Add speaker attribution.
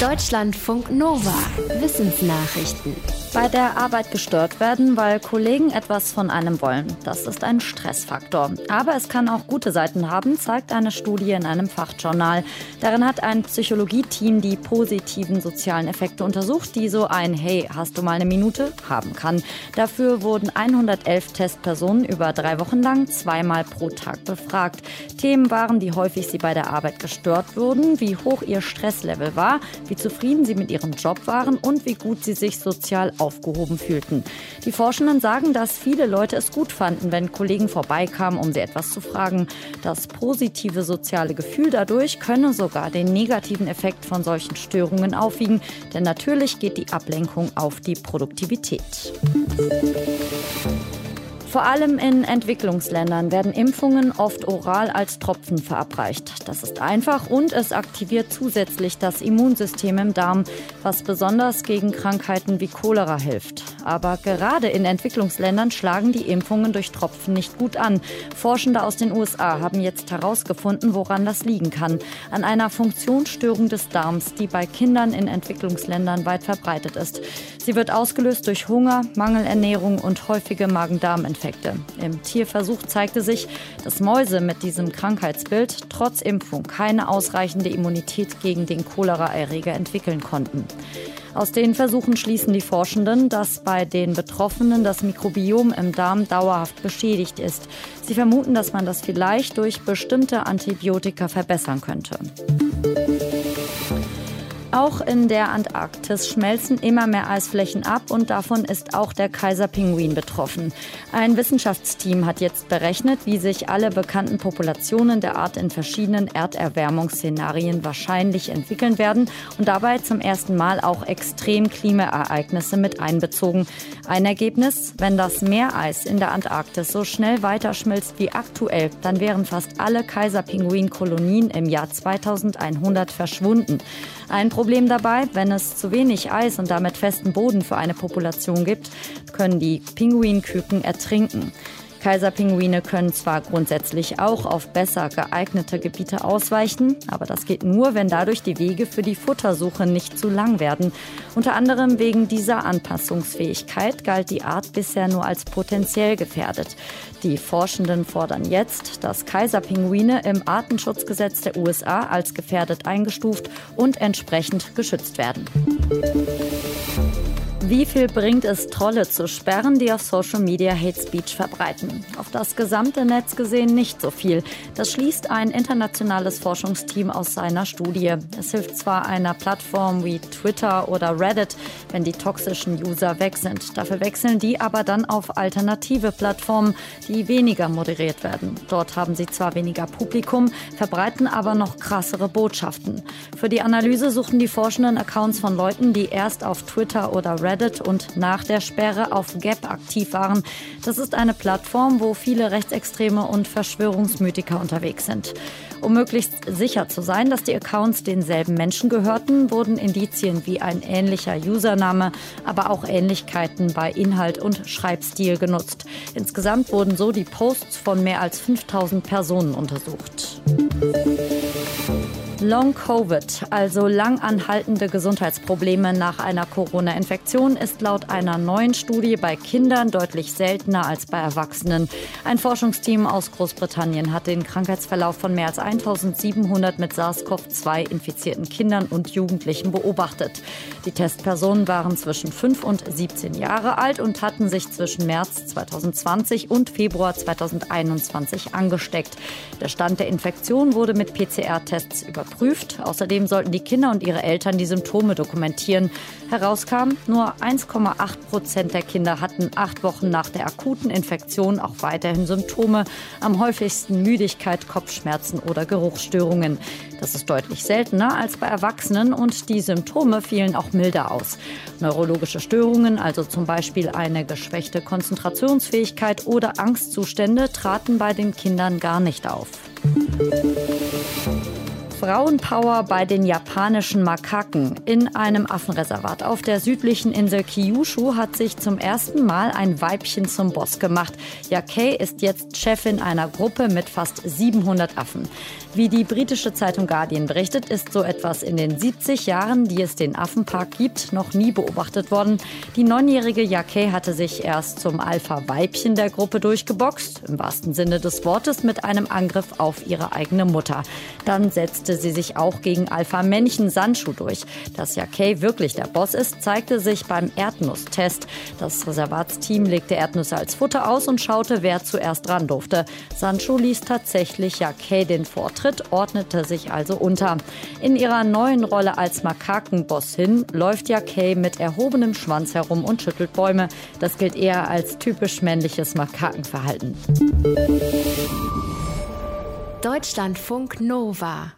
Speaker 1: Deutschlandfunk Nova. Wissensnachrichten.
Speaker 2: Bei der Arbeit gestört werden, weil Kollegen etwas von einem wollen. Das ist ein Stressfaktor. Aber es kann auch gute Seiten haben, zeigt eine Studie in einem Fachjournal. Darin hat ein Psychologieteam die positiven sozialen Effekte untersucht, die so ein Hey, hast du mal eine Minute haben kann. Dafür wurden 111 Testpersonen über drei Wochen lang zweimal pro Tag befragt. Themen waren, wie häufig sie bei der Arbeit gestört wurden, wie hoch ihr Stresslevel war, wie zufrieden sie mit ihrem Job waren und wie gut sie sich sozial aufgehoben fühlten. Die Forschenden sagen, dass viele Leute es gut fanden, wenn Kollegen vorbeikamen, um sie etwas zu fragen. Das positive soziale Gefühl dadurch könne sogar den negativen Effekt von solchen Störungen aufwiegen, denn natürlich geht die Ablenkung auf die Produktivität. Vor allem in Entwicklungsländern werden Impfungen oft oral als Tropfen verabreicht. Das ist einfach und es aktiviert zusätzlich das Immunsystem im Darm, was besonders gegen Krankheiten wie Cholera hilft. Aber gerade in Entwicklungsländern schlagen die Impfungen durch Tropfen nicht gut an. Forschende aus den USA haben jetzt herausgefunden, woran das liegen kann. An einer Funktionsstörung des Darms, die bei Kindern in Entwicklungsländern weit verbreitet ist. Sie wird ausgelöst durch Hunger, Mangelernährung und häufige Magen-Darm-Infektionen. Nebeneffekte. Im Tierversuch zeigte sich, dass Mäuse mit diesem Krankheitsbild trotz Impfung keine ausreichende Immunität gegen den Choleraerreger entwickeln konnten. Aus den Versuchen schließen die Forschenden, dass bei den Betroffenen das Mikrobiom im Darm dauerhaft beschädigt ist. Sie vermuten, dass man das vielleicht durch bestimmte Antibiotika verbessern könnte. Auch in der Antarktis schmelzen immer mehr Eisflächen ab und davon ist auch der Kaiserpinguin betroffen. Ein Wissenschaftsteam hat jetzt berechnet, wie sich alle bekannten Populationen der Art in verschiedenen Erderwärmungsszenarien wahrscheinlich entwickeln werden und dabei zum ersten Mal auch Extremklimaereignisse mit einbezogen. Ein Ergebnis, wenn das Meereis in der Antarktis so schnell weiterschmilzt wie aktuell, dann wären fast alle Kaiserpinguin-Kolonien im Jahr 2100 verschwunden. Ein Problem dabei, wenn es zu wenig Eis und damit festen Boden für eine Population gibt, können die Pinguinküken ertrinken. Kaiserpinguine können zwar grundsätzlich auch auf besser geeignete Gebiete ausweichen, aber das geht nur, wenn dadurch die Wege für die Futtersuche nicht zu lang werden. Unter anderem wegen dieser Anpassungsfähigkeit galt die Art bisher nur als potenziell gefährdet. Die Forschenden fordern jetzt, dass Kaiserpinguine im Artenschutzgesetz der USA als gefährdet eingestuft und entsprechend geschützt werden. Wie viel bringt es, Trolle zu sperren, die auf Social Media Hate Speech verbreiten? Auf das gesamte Netz gesehen nicht so viel. Das schließt ein internationales Forschungsteam aus seiner Studie. Es hilft zwar einer Plattform wie Twitter oder Reddit, wenn die toxischen User weg sind. Dafür wechseln die aber dann auf alternative Plattformen, die weniger moderiert werden. Dort haben sie zwar weniger Publikum, verbreiten aber noch krassere Botschaften. Für die Analyse suchen die Forschenden Accounts von Leuten, die erst auf Twitter oder Reddit Reddit und nach der Sperre auf Gap aktiv waren. Das ist eine Plattform, wo viele Rechtsextreme und Verschwörungsmythiker unterwegs sind. Um möglichst sicher zu sein, dass die Accounts denselben Menschen gehörten, wurden Indizien wie ein ähnlicher Username, aber auch Ähnlichkeiten bei Inhalt und Schreibstil genutzt. Insgesamt wurden so die Posts von mehr als 5000 Personen untersucht. Long Covid, also lang anhaltende Gesundheitsprobleme nach einer Corona-Infektion, ist laut einer neuen Studie bei Kindern deutlich seltener als bei Erwachsenen. Ein Forschungsteam aus Großbritannien hat den Krankheitsverlauf von mehr als 1700 mit SARS-CoV-2 infizierten Kindern und Jugendlichen beobachtet. Die Testpersonen waren zwischen 5 und 17 Jahre alt und hatten sich zwischen März 2020 und Februar 2021 angesteckt. Der Stand der Infektion wurde mit PCR-Tests überprüft überprüft. Außerdem sollten die Kinder und ihre Eltern die Symptome dokumentieren. Herauskam, nur 1,8 Prozent der Kinder hatten acht Wochen nach der akuten Infektion auch weiterhin Symptome. Am häufigsten Müdigkeit, Kopfschmerzen oder Geruchsstörungen. Das ist deutlich seltener als bei Erwachsenen und die Symptome fielen auch milder aus. Neurologische Störungen, also zum Beispiel eine geschwächte Konzentrationsfähigkeit oder Angstzustände, traten bei den Kindern gar nicht auf. Frauenpower bei den japanischen Makaken. In einem Affenreservat auf der südlichen Insel Kyushu hat sich zum ersten Mal ein Weibchen zum Boss gemacht. Yakei ist jetzt Chefin einer Gruppe mit fast 700 Affen. Wie die britische Zeitung Guardian berichtet, ist so etwas in den 70 Jahren, die es den Affenpark gibt, noch nie beobachtet worden. Die neunjährige Yakei hatte sich erst zum Alpha-Weibchen der Gruppe durchgeboxt, im wahrsten Sinne des Wortes mit einem Angriff auf ihre eigene Mutter. Dann setzte sie sich auch gegen Alpha-Männchen Sandschuh durch. Dass Yakei wirklich der Boss ist, zeigte sich beim Erdnusstest. Das Reservatsteam legte Erdnüsse als Futter aus und schaute, wer zuerst ran durfte. Sandschuh ließ tatsächlich Yakei den Vortritt Tritt ordnete sich also unter. In ihrer neuen Rolle als Makakenbossin läuft ja Kay mit erhobenem Schwanz herum und schüttelt Bäume. Das gilt eher als typisch männliches Makakenverhalten.
Speaker 1: Deutschlandfunk Nova